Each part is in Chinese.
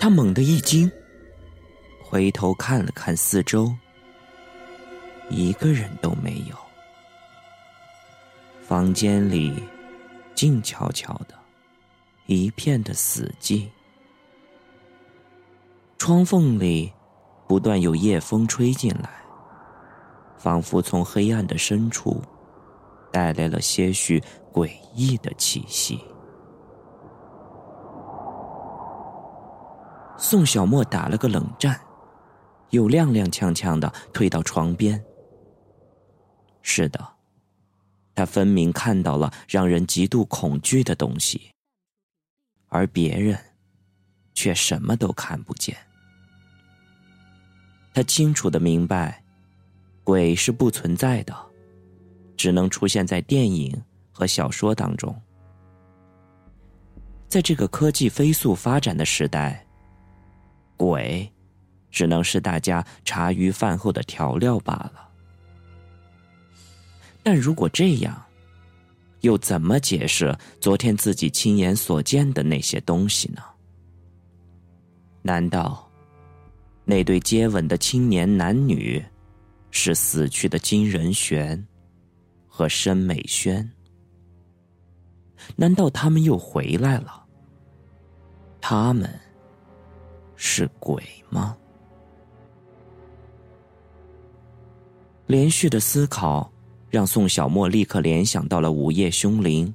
他猛地一惊，回头看了看四周，一个人都没有。房间里静悄悄的，一片的死寂。窗缝里不断有夜风吹进来，仿佛从黑暗的深处带来了些许诡异的气息。宋小沫打了个冷战，又踉踉跄跄的退到床边。是的。他分明看到了让人极度恐惧的东西，而别人却什么都看不见。他清楚的明白，鬼是不存在的，只能出现在电影和小说当中。在这个科技飞速发展的时代，鬼只能是大家茶余饭后的调料罢了。但如果这样，又怎么解释昨天自己亲眼所见的那些东西呢？难道那对接吻的青年男女是死去的金仁玄和申美轩？难道他们又回来了？他们是鬼吗？连续的思考。让宋小沫立刻联想到了《午夜凶铃》。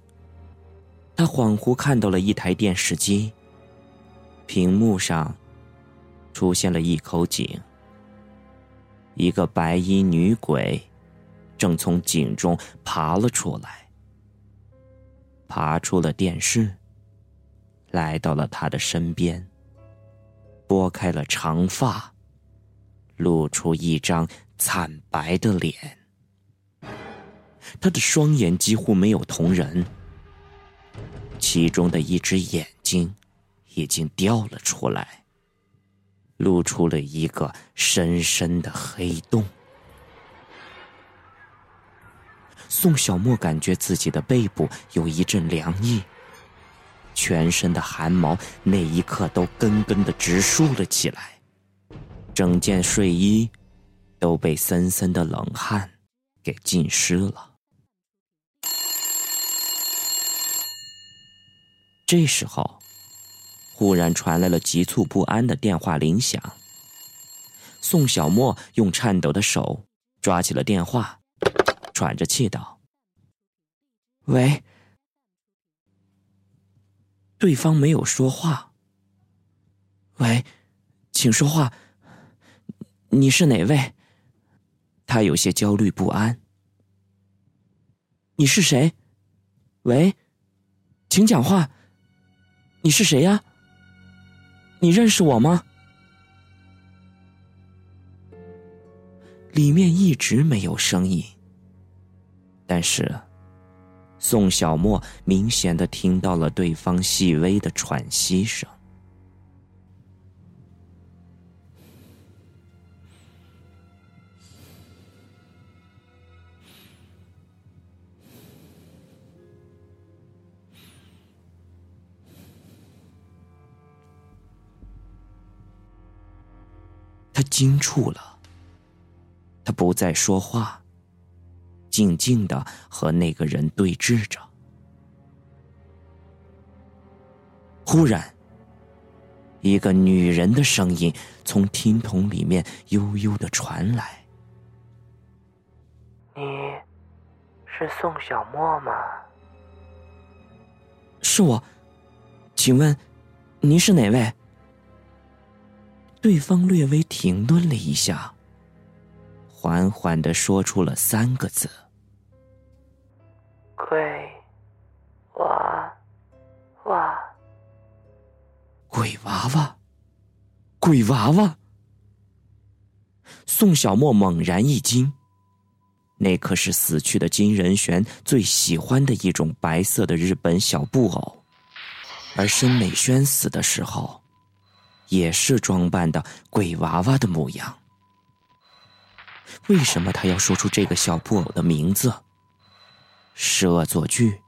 他恍惚看到了一台电视机，屏幕上出现了一口井，一个白衣女鬼正从井中爬了出来，爬出了电视，来到了他的身边，拨开了长发，露出一张惨白的脸。他的双眼几乎没有瞳仁，其中的一只眼睛已经掉了出来，露出了一个深深的黑洞。宋小沫感觉自己的背部有一阵凉意，全身的汗毛那一刻都根根的直竖了起来，整件睡衣都被森森的冷汗给浸湿了。这时候，忽然传来了急促不安的电话铃响。宋小沫用颤抖的手抓起了电话，喘着气道：“喂。”对方没有说话。“喂，请说话。你是哪位？”他有些焦虑不安。“你是谁？”“喂，请讲话。”你是谁呀？你认识我吗？里面一直没有声音，但是宋小沫明显的听到了对方细微的喘息声。他惊触了，他不再说话，静静的和那个人对峙着。忽然，一个女人的声音从听筒里面悠悠的传来：“你是宋小沫吗？”“是我，请问，您是哪位？”对方略微停顿了一下，缓缓的说出了三个字：“鬼娃娃。”鬼娃娃，鬼娃娃。宋小沫猛然一惊，那可是死去的金仁玄最喜欢的一种白色的日本小布偶，而申美轩死的时候。也是装扮的鬼娃娃的模样。为什么他要说出这个小布偶的名字？是恶作剧，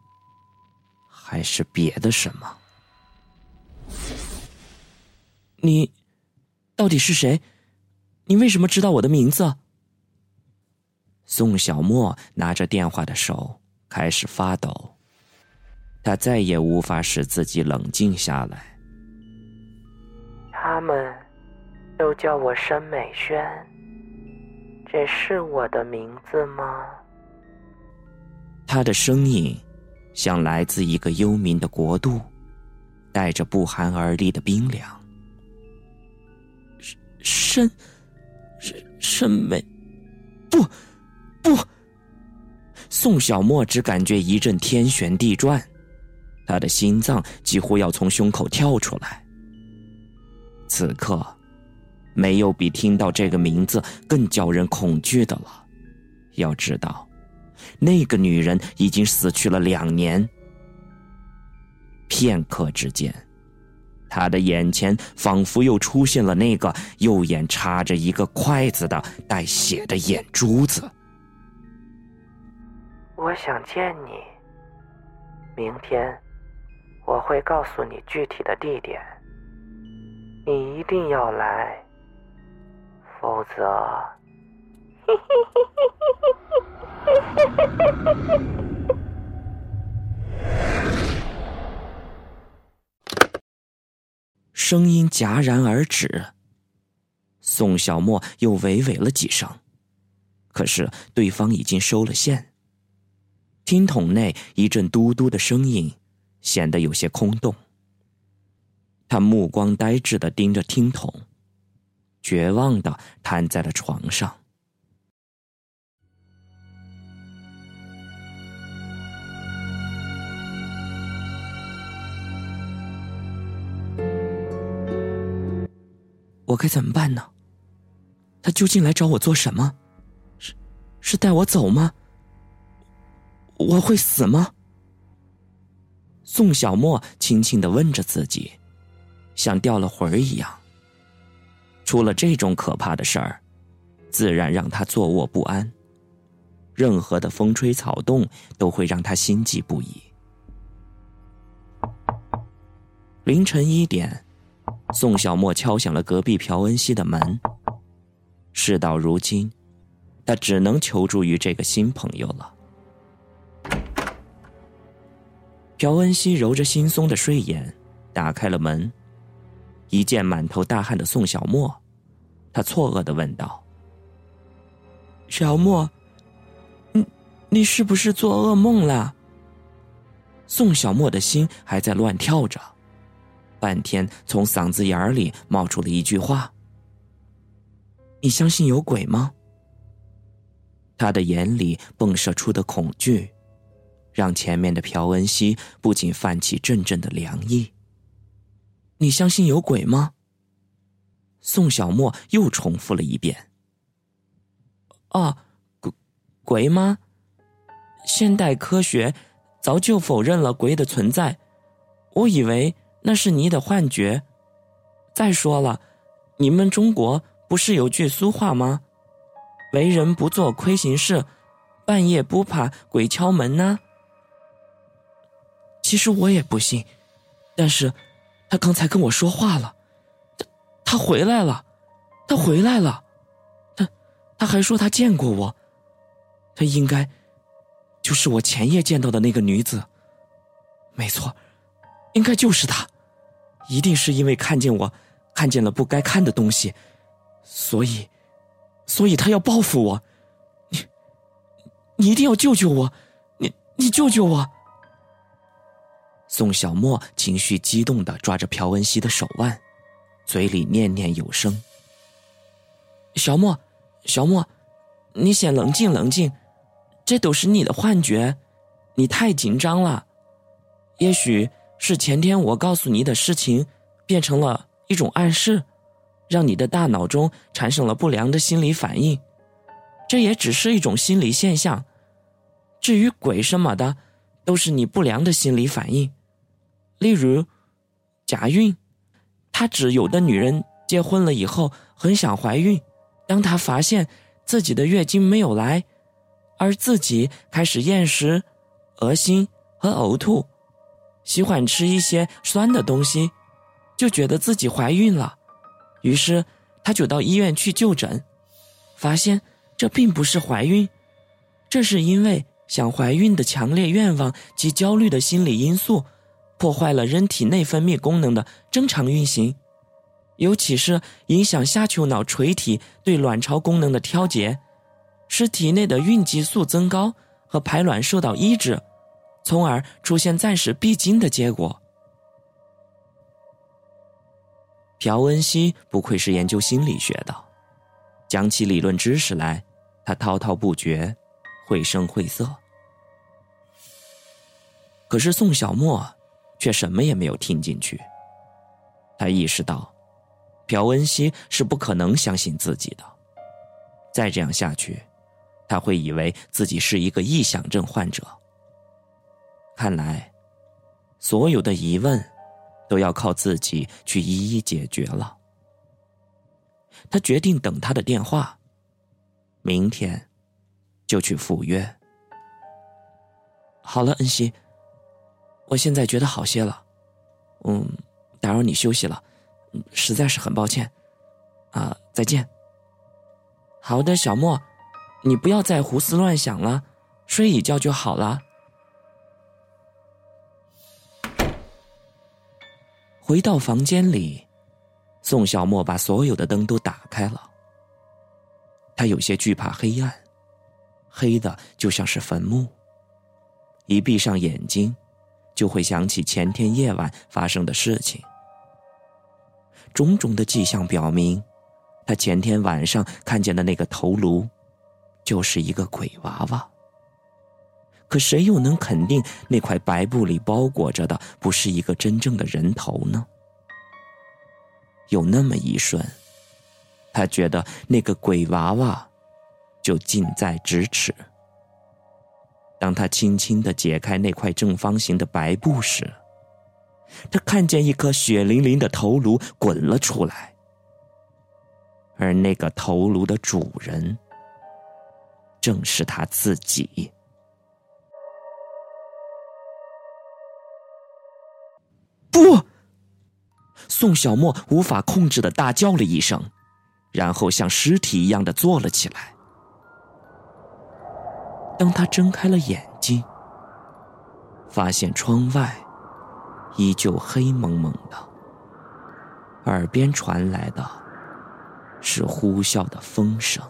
还是别的什么？你到底是谁？你为什么知道我的名字？宋小沫拿着电话的手开始发抖，他再也无法使自己冷静下来。他们都叫我申美轩，这是我的名字吗？他的声音像来自一个幽冥的国度，带着不寒而栗的冰凉。申申申美，不。不，宋小沫只感觉一阵天旋地转，他的心脏几乎要从胸口跳出来。此刻，没有比听到这个名字更叫人恐惧的了。要知道，那个女人已经死去了两年。片刻之间，他的眼前仿佛又出现了那个右眼插着一个筷子的带血的眼珠子。我想见你。明天我会告诉你具体的地点，你一定要来，否则，声音戛然而止。宋小沫又娓娓了几声，可是对方已经收了线。听筒内一阵嘟嘟的声音，显得有些空洞。他目光呆滞的盯着听筒，绝望的瘫在了床上。我该怎么办呢？他究竟来找我做什么？是，是带我走吗？我会死吗？宋小沫轻轻的问着自己，像掉了魂儿一样。出了这种可怕的事儿，自然让他坐卧不安。任何的风吹草动都会让他心悸不已。凌晨一点，宋小沫敲响了隔壁朴恩熙的门。事到如今，他只能求助于这个新朋友了。朴恩熙揉着惺忪的睡眼，打开了门，一见满头大汗的宋小沫，他错愕的问道：“小沫，你你是不是做噩梦了？”宋小沫的心还在乱跳着，半天从嗓子眼里冒出了一句话：“你相信有鬼吗？”他的眼里迸射出的恐惧。让前面的朴恩熙不禁泛起阵阵的凉意。你相信有鬼吗？宋小沫又重复了一遍。啊，鬼，鬼吗？现代科学早就否认了鬼的存在，我以为那是你的幻觉。再说了，你们中国不是有句俗话吗？为人不做亏心事，半夜不怕鬼敲门呢。其实我也不信，但是，他刚才跟我说话了，他他回来了，他回来了，他他还说他见过我，他应该就是我前夜见到的那个女子，没错，应该就是他，一定是因为看见我看见了不该看的东西，所以，所以他要报复我，你你一定要救救我，你你救救我。宋小沫情绪激动的抓着朴恩熙的手腕，嘴里念念有声：“小沫，小沫，你先冷静冷静，这都是你的幻觉，你太紧张了。也许是前天我告诉你的事情，变成了一种暗示，让你的大脑中产生了不良的心理反应。这也只是一种心理现象。至于鬼什么的，都是你不良的心理反应。”例如，假孕，他指有的女人结婚了以后很想怀孕，当她发现自己的月经没有来，而自己开始厌食、恶心和呕吐，喜欢吃一些酸的东西，就觉得自己怀孕了。于是他就到医院去就诊，发现这并不是怀孕，这是因为想怀孕的强烈愿望及焦虑的心理因素，破坏了人体内分泌功能的正常运行，尤其是影响下丘脑垂体对卵巢功能的调节，使体内的孕激素增高和排卵受到抑制，从而出现暂时闭经的结果。朴恩熙不愧是研究心理学的，讲起理论知识来，他滔滔不绝，绘声绘色。可是宋小沫却什么也没有听进去。他意识到，朴恩熙是不可能相信自己的。再这样下去，他会以为自己是一个臆想症患者。看来，所有的疑问。都要靠自己去一一解决了。他决定等他的电话，明天就去赴约。好了，恩熙，我现在觉得好些了。嗯，打扰你休息了，实在是很抱歉。啊，再见。好的，小莫，你不要再胡思乱想了，睡一觉就好了。回到房间里，宋小沫把所有的灯都打开了。他有些惧怕黑暗，黑的就像是坟墓。一闭上眼睛，就会想起前天夜晚发生的事情。种种的迹象表明，他前天晚上看见的那个头颅，就是一个鬼娃娃。可谁又能肯定那块白布里包裹着的不是一个真正的人头呢？有那么一瞬，他觉得那个鬼娃娃就近在咫尺。当他轻轻的解开那块正方形的白布时，他看见一颗血淋淋的头颅滚了出来，而那个头颅的主人正是他自己。不！宋小沫无法控制的大叫了一声，然后像尸体一样的坐了起来。当他睁开了眼睛，发现窗外依旧黑蒙蒙的，耳边传来的是呼啸的风声。